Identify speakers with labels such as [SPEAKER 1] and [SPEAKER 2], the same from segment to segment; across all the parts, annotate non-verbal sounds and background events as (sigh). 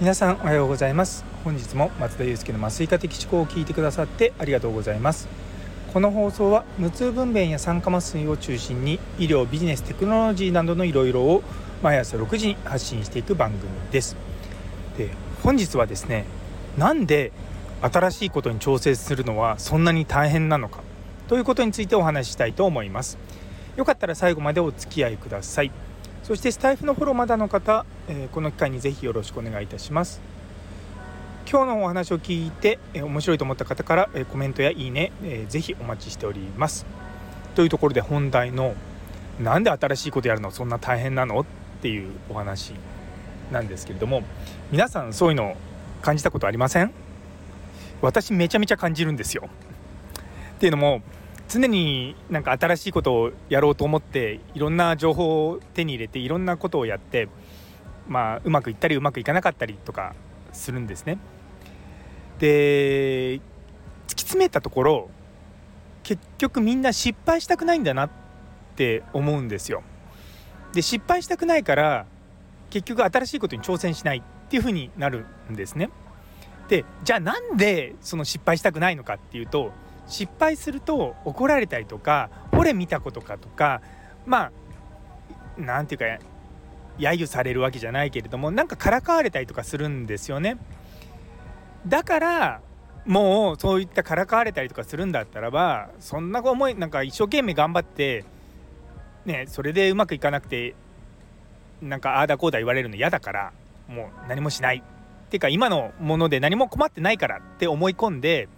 [SPEAKER 1] 皆さんおはようございます。本日も松田祐介の麻酔科的思考を聞いてくださってありがとうございます。この放送は無痛分娩や酸化麻酔を中心に医療ビジネステクノロジーなどのいろいろを毎朝6時に発信していく番組です。で本日はですねなんで新しいことに調整するのはそんなに大変なのかということについてお話ししたいと思います。よかったら最後までお付き合いください。そしてスタイフのフォローまだの方、え、この機会にぜひよろしくお願いいたします。今日のお話を聞いて、え、面白いと思った方から、え、コメントやいいね、えー、ぜひお待ちしております。というところで本題のなんで新しいことやるの？そんな大変なの？っていうお話なんですけれども皆さんそういうの感じたことありません？私めちゃめちゃ感じるんですよ。っていうのも常になんか新しいことをやろうと思っていろんな情報を手に入れていろんなことをやってまあうまくいったりうまくいかなかったりとかするんですね。で突き詰めたところ結局みんな失敗したくないんだなって思うんですよ。で失敗したくないから結局新しいことに挑戦しないっていうふうになるんですね。でじゃあなんでその失敗したくないのかっていうと失敗すると怒られたりとか「俺見たことか」とかまあ何て言うか揶揄されるわけじゃないけれどもなんかからかわれたりとかするんですよね。だからもうそういったからかわれたりとかするんだったらばそんな思いなんか一生懸命頑張ってねそれでうまくいかなくてなんかああだこうだ言われるの嫌だからもう何もしないっていうか今のもので何も困ってないからって思い込んで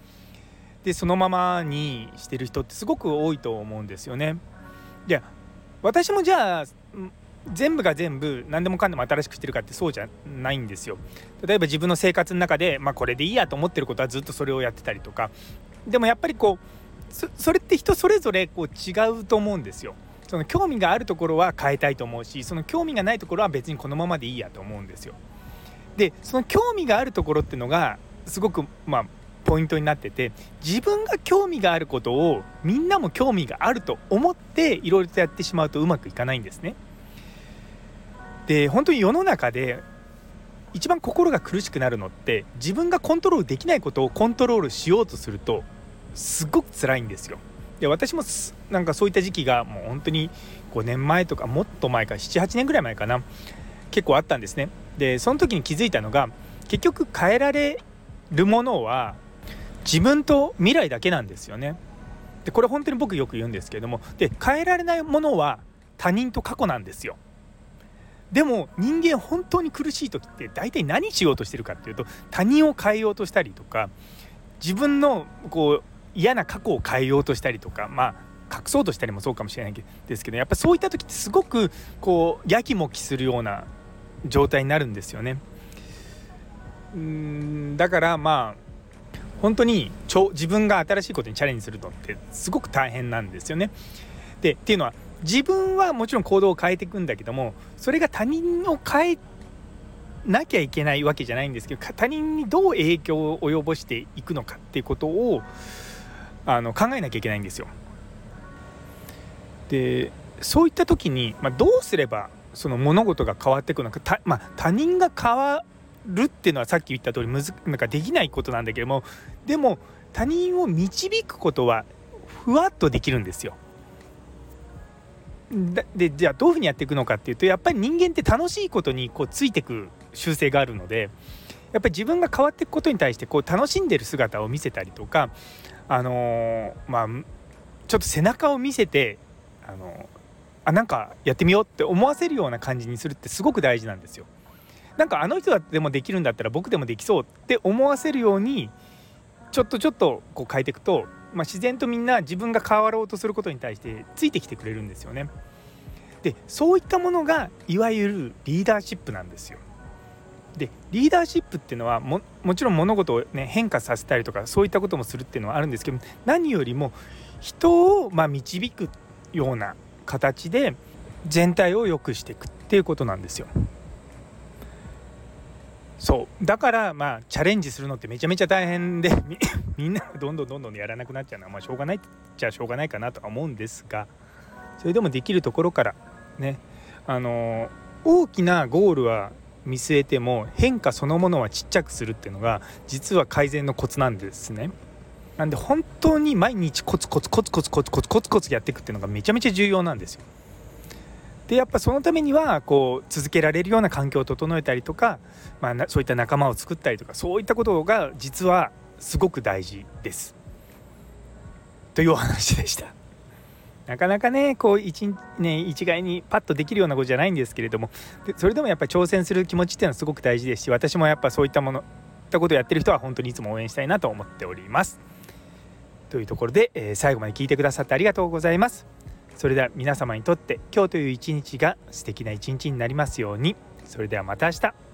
[SPEAKER 1] でそのままにしてる人ってすごく多いと思うんですよね。で私もじゃあ全部が全部何でもかんでも新しくしてるかってそうじゃないんですよ。例えば自分の生活の中で、まあ、これでいいやと思ってることはずっとそれをやってたりとかでもやっぱりこうそれって人それぞれこう違うと思うんですよ。その興味があるところは変えたいと思うしその興味がないところは別にこのままでいいやと思うんですよ。でその興味があるところっていうのがすごくまあポイントになってて自分が興味があることをみんなも興味があると思っていろいろとやってしまうとうまくいかないんですね。で本当に世の中で一番心が苦しくなるのって自分がコントロールできないことをコントロールしようとするとすごく辛いんですよ。で私もなんかそういった時期がもう本当に5年前とかもっと前か78年ぐらい前かな結構あったんですね。でその時に気づいたのが結局変えられるものは自分と未来だけなんですよね。でこれ本当に僕よく言うんですけれどもで変えられないものは他人と過去なんですよ。でも人間本当に苦しい時って大体何しようとしてるかっていうと他人を変えようとしたりとか自分のこう嫌な過去を変えようとしたりとかまあ隠そうとしたりもそうかもしれないですけどやっぱそういった時ってすごくこうやきもきするような状態になるんですよね。うんだからまあ本当に自分が新しいことにチャレンジするのってすごく大変なんですよね。でっていうのは自分はもちろん行動を変えていくんだけどもそれが他人を変えなきゃいけないわけじゃないんですけど他人にどう影響を及ぼしていくのかっていうことをあの考えなきゃいけないんですよ。でそういった時に、まあ、どうすればその物事が変わっていくのかまあ、他人が変わるっていうのはさっき言った通りむずなんかできないことなんだけどもでも他人を導くことはふわっとできるんですよ。でじゃあどういうふうにやっていくのかっていうとやっぱり人間って楽しいことにこうついてく習性があるのでやっぱり自分が変わっていくことに対してこう楽しんでる姿を見せたりとかあのー、まあちょっと背中を見せてあのー、あなんかやってみようって思わせるような感じにするってすごく大事なんですよ。なんかあの人だでもできるんだったら僕でもできそうって思わせるようにちょっとちょっとこう変えていくと、まあ、自然とみんな自分が変わろうとすることに対してついてきてくれるんですよね。でそういったものがいわゆるリーダーシップなんですよ。でリーダーシップっていうのはもちろん物事を、ね、変化させたりとかそういったこともするっていうのはあるんですけど何よりも人をま導くような形で全体を良くしていくっていうことなんですよ。そうだからまあチャレンジするのってめちゃめちゃ大変で (coughs) みんなどんどんどんどんやらなくなっちゃうのはまあしょうがないっちゃしょうがないかなとは思うんですがそれでもできるところからねあの大きなゴールは見据えても変化そのものはちっちゃくするっていうのが実は改善のコツなんですね。なんで本当に毎日コツコツコツコツコツコツコツコツやっていくっていうのがめちゃめちゃ重要なんですよ。でやっぱそのためにはこう続けられるような環境を整えたりとか、まあ、そういった仲間を作ったりとかそういったことが実はすごく大事です。というお話でした。なかなかねこう一,、ね、一概にパッとできるようなことじゃないんですけれどもでそれでもやっぱり挑戦する気持ちっていうのはすごく大事ですし私もやっぱそういったものったことをやってる人は本当にいつも応援したいなと思っております。というところで、えー、最後まで聞いてくださってありがとうございます。それでは皆様にとって今日という一日が素敵な一日になりますように。それではまた明日。